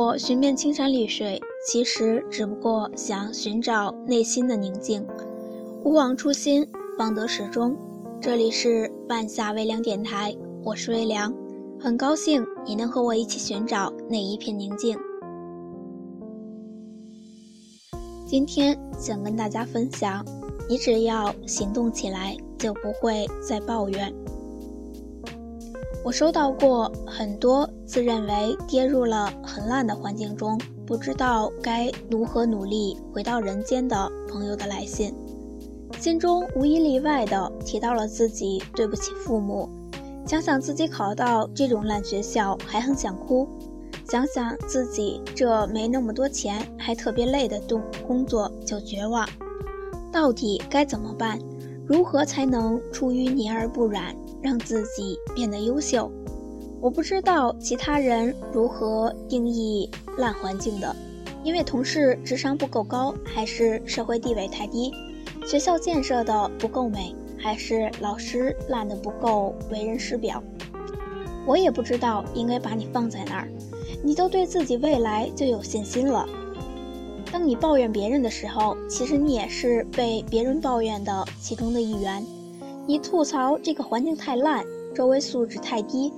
我寻遍青山绿水，其实只不过想寻找内心的宁静。勿忘初心，方得始终。这里是半夏微凉电台，我是微凉，很高兴你能和我一起寻找那一片宁静。今天想跟大家分享，你只要行动起来，就不会再抱怨。我收到过很多自认为跌入了很烂的环境中，不知道该如何努力回到人间的朋友的来信，信中无一例外的提到了自己对不起父母，想想自己考到这种烂学校还很想哭，想想自己这没那么多钱还特别累的动工作就绝望，到底该怎么办？如何才能出淤泥而不染？让自己变得优秀。我不知道其他人如何定义烂环境的，因为同事智商不够高，还是社会地位太低，学校建设的不够美，还是老师烂的不够为人师表。我也不知道应该把你放在哪儿。你都对自己未来就有信心了。当你抱怨别人的时候，其实你也是被别人抱怨的其中的一员。你吐槽这个环境太烂，周围素质太低，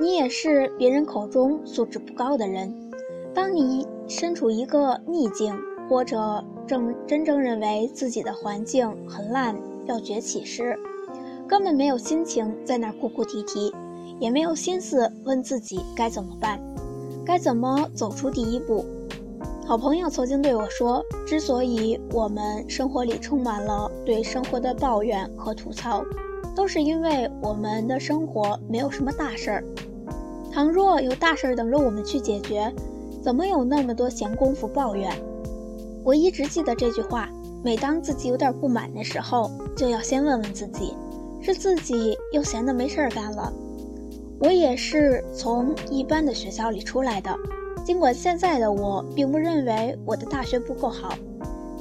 你也是别人口中素质不高的人。当你身处一个逆境，或者正真正认为自己的环境很烂要崛起时，根本没有心情在那儿哭哭啼啼，也没有心思问自己该怎么办，该怎么走出第一步。好朋友曾经对我说：“之所以我们生活里充满了对生活的抱怨和吐槽，都是因为我们的生活没有什么大事儿。倘若有大事儿等着我们去解决，怎么有那么多闲工夫抱怨？”我一直记得这句话。每当自己有点不满的时候，就要先问问自己：是自己又闲得没事儿干了？我也是从一般的学校里出来的。尽管现在的我并不认为我的大学不够好，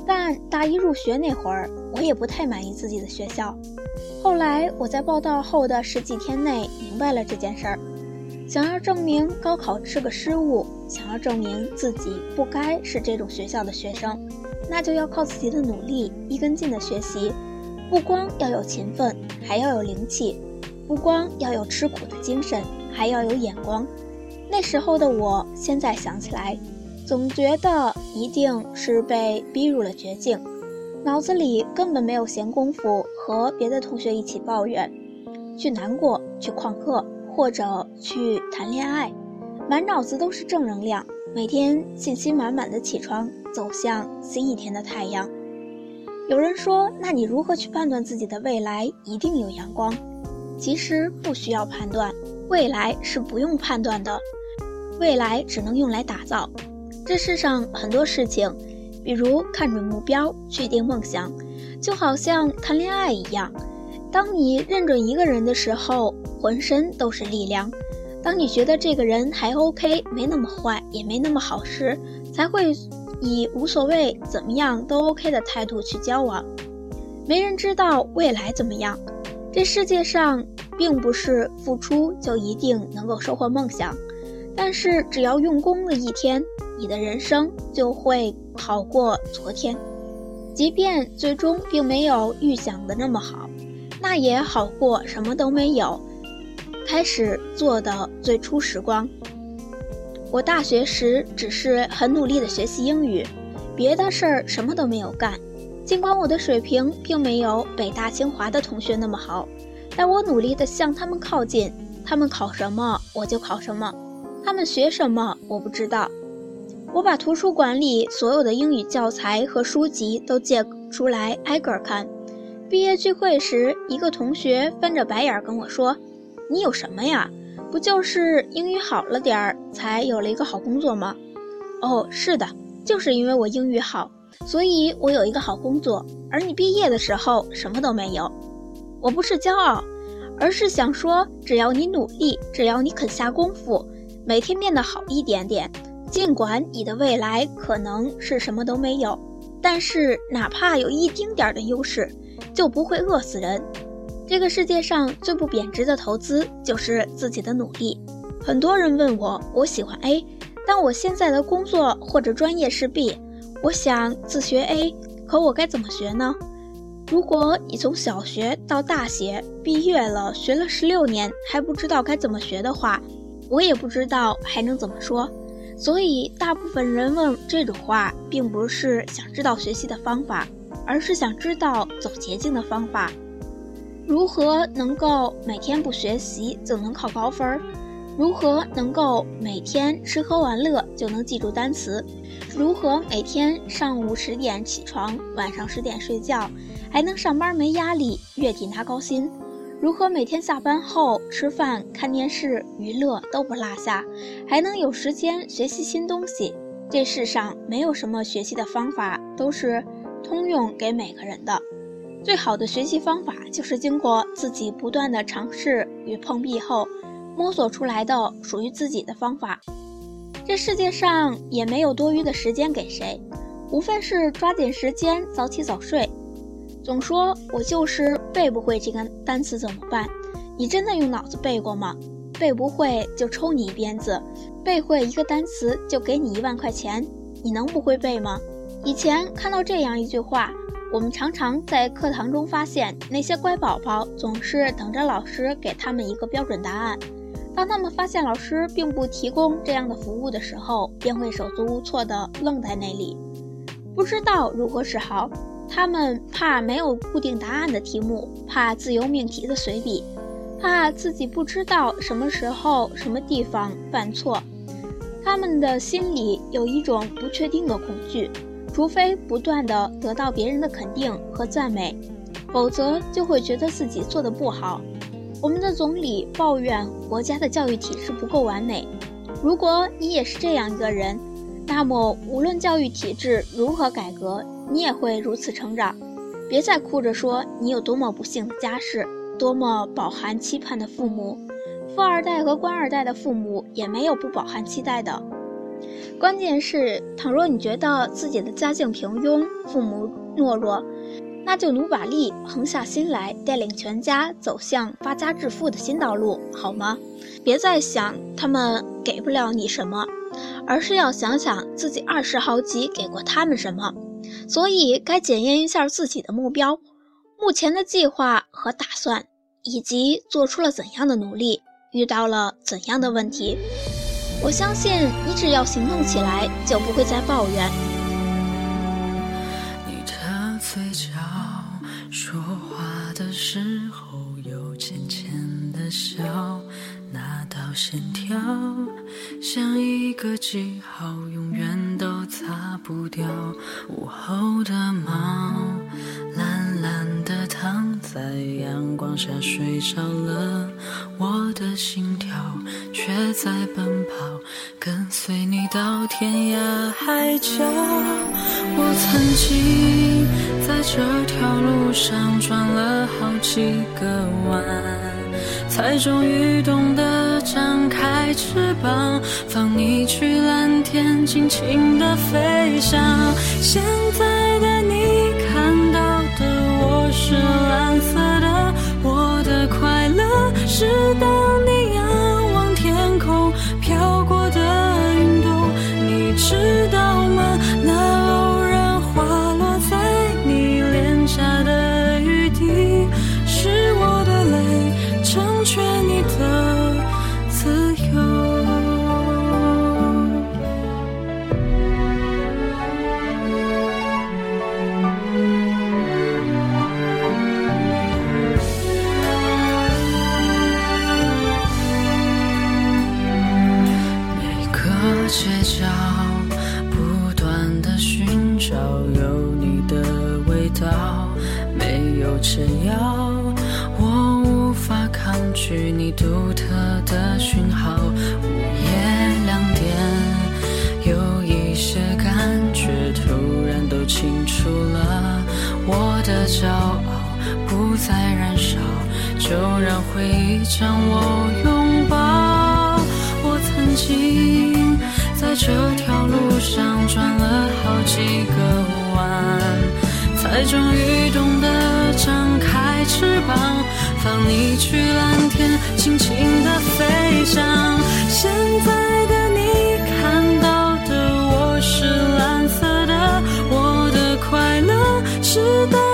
但大一入学那会儿，我也不太满意自己的学校。后来我在报到后的十几天内明白了这件事儿。想要证明高考是个失误，想要证明自己不该是这种学校的学生，那就要靠自己的努力，一根筋的学习。不光要有勤奋，还要有灵气；不光要有吃苦的精神，还要有眼光。那时候的我，现在想起来，总觉得一定是被逼入了绝境，脑子里根本没有闲工夫和别的同学一起抱怨，去难过，去旷课，或者去谈恋爱，满脑子都是正能量，每天信心满满的起床，走向新一天的太阳。有人说，那你如何去判断自己的未来一定有阳光？其实不需要判断，未来是不用判断的。未来只能用来打造。这世上很多事情，比如看准目标、确定梦想，就好像谈恋爱一样。当你认准一个人的时候，浑身都是力量；当你觉得这个人还 OK，没那么坏，也没那么好时，才会以无所谓、怎么样都 OK 的态度去交往。没人知道未来怎么样。这世界上并不是付出就一定能够收获梦想。但是只要用功了一天，你的人生就会好过昨天。即便最终并没有预想的那么好，那也好过什么都没有。开始做的最初时光，我大学时只是很努力的学习英语，别的事儿什么都没有干。尽管我的水平并没有北大清华的同学那么好，但我努力的向他们靠近。他们考什么，我就考什么。他们学什么我不知道，我把图书馆里所有的英语教材和书籍都借出来挨个看。毕业聚会时，一个同学翻着白眼跟我说：“你有什么呀？不就是英语好了点儿，才有了一个好工作吗？”哦，是的，就是因为我英语好，所以我有一个好工作。而你毕业的时候什么都没有。我不是骄傲，而是想说，只要你努力，只要你肯下功夫。每天变得好一点点，尽管你的未来可能是什么都没有，但是哪怕有一丁点的优势，就不会饿死人。这个世界上最不贬值的投资就是自己的努力。很多人问我，我喜欢 A，但我现在的工作或者专业是 B，我想自学 A，可我该怎么学呢？如果你从小学到大学毕业了，学了十六年还不知道该怎么学的话，我也不知道还能怎么说。所以，大部分人问这种话，并不是想知道学习的方法，而是想知道走捷径的方法。如何能够每天不学习就能考高分？如何能够每天吃喝玩乐就能记住单词？如何每天上午十点起床，晚上十点睡觉，还能上班没压力，月底拿高薪？如何每天下班后吃饭、看电视、娱乐都不落下，还能有时间学习新东西？这世上没有什么学习的方法都是通用给每个人的。最好的学习方法就是经过自己不断的尝试与碰壁后。摸索出来的属于自己的方法，这世界上也没有多余的时间给谁，无非是抓紧时间早起早睡。总说我就是背不会这个单词怎么办？你真的用脑子背过吗？背不会就抽你一鞭子，背会一个单词就给你一万块钱，你能不会背吗？以前看到这样一句话，我们常常在课堂中发现那些乖宝宝总是等着老师给他们一个标准答案。当他们发现老师并不提供这样的服务的时候，便会手足无措地愣在那里，不知道如何是好。他们怕没有固定答案的题目，怕自由命题的随笔，怕自己不知道什么时候、什么地方犯错。他们的心里有一种不确定的恐惧，除非不断地得到别人的肯定和赞美，否则就会觉得自己做的不好。我们的总理抱怨国家的教育体制不够完美。如果你也是这样一个人，那么无论教育体制如何改革，你也会如此成长。别再哭着说你有多么不幸的家世，多么饱含期盼的父母。富二代和官二代的父母也没有不饱含期待的。关键是，倘若你觉得自己的家境平庸，父母懦弱。那就努把力，横下心来，带领全家走向发家致富的新道路，好吗？别再想他们给不了你什么，而是要想想自己二十好几给过他们什么。所以该检验一下自己的目标、目前的计划和打算，以及做出了怎样的努力，遇到了怎样的问题。我相信你只要行动起来，就不会再抱怨。你的嘴角。说话的时候有浅浅的笑，线条像一个记号，永远都擦不掉。午后的猫懒懒地躺在阳光下睡着了，我的心跳却在奔跑，跟随你到天涯海角。我曾经在这条路上转了好几个弯，才终于懂得张开翅膀，放你去蓝天，尽情的飞翔。现在的你看到的我是蓝色的，我的快乐是独特的讯号午夜两点有一些感觉突然都清楚了。我的骄傲不再燃烧就让回忆将我拥抱。我曾经在这条路上转了好几个弯才终于懂得张开翅膀，放你去蓝天，轻轻的飞翔。现在的你看到的我是蓝色的，我的快乐是。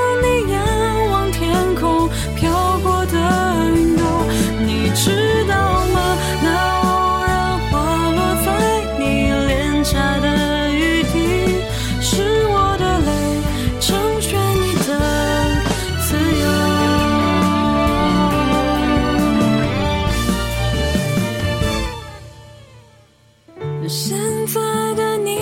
现在的你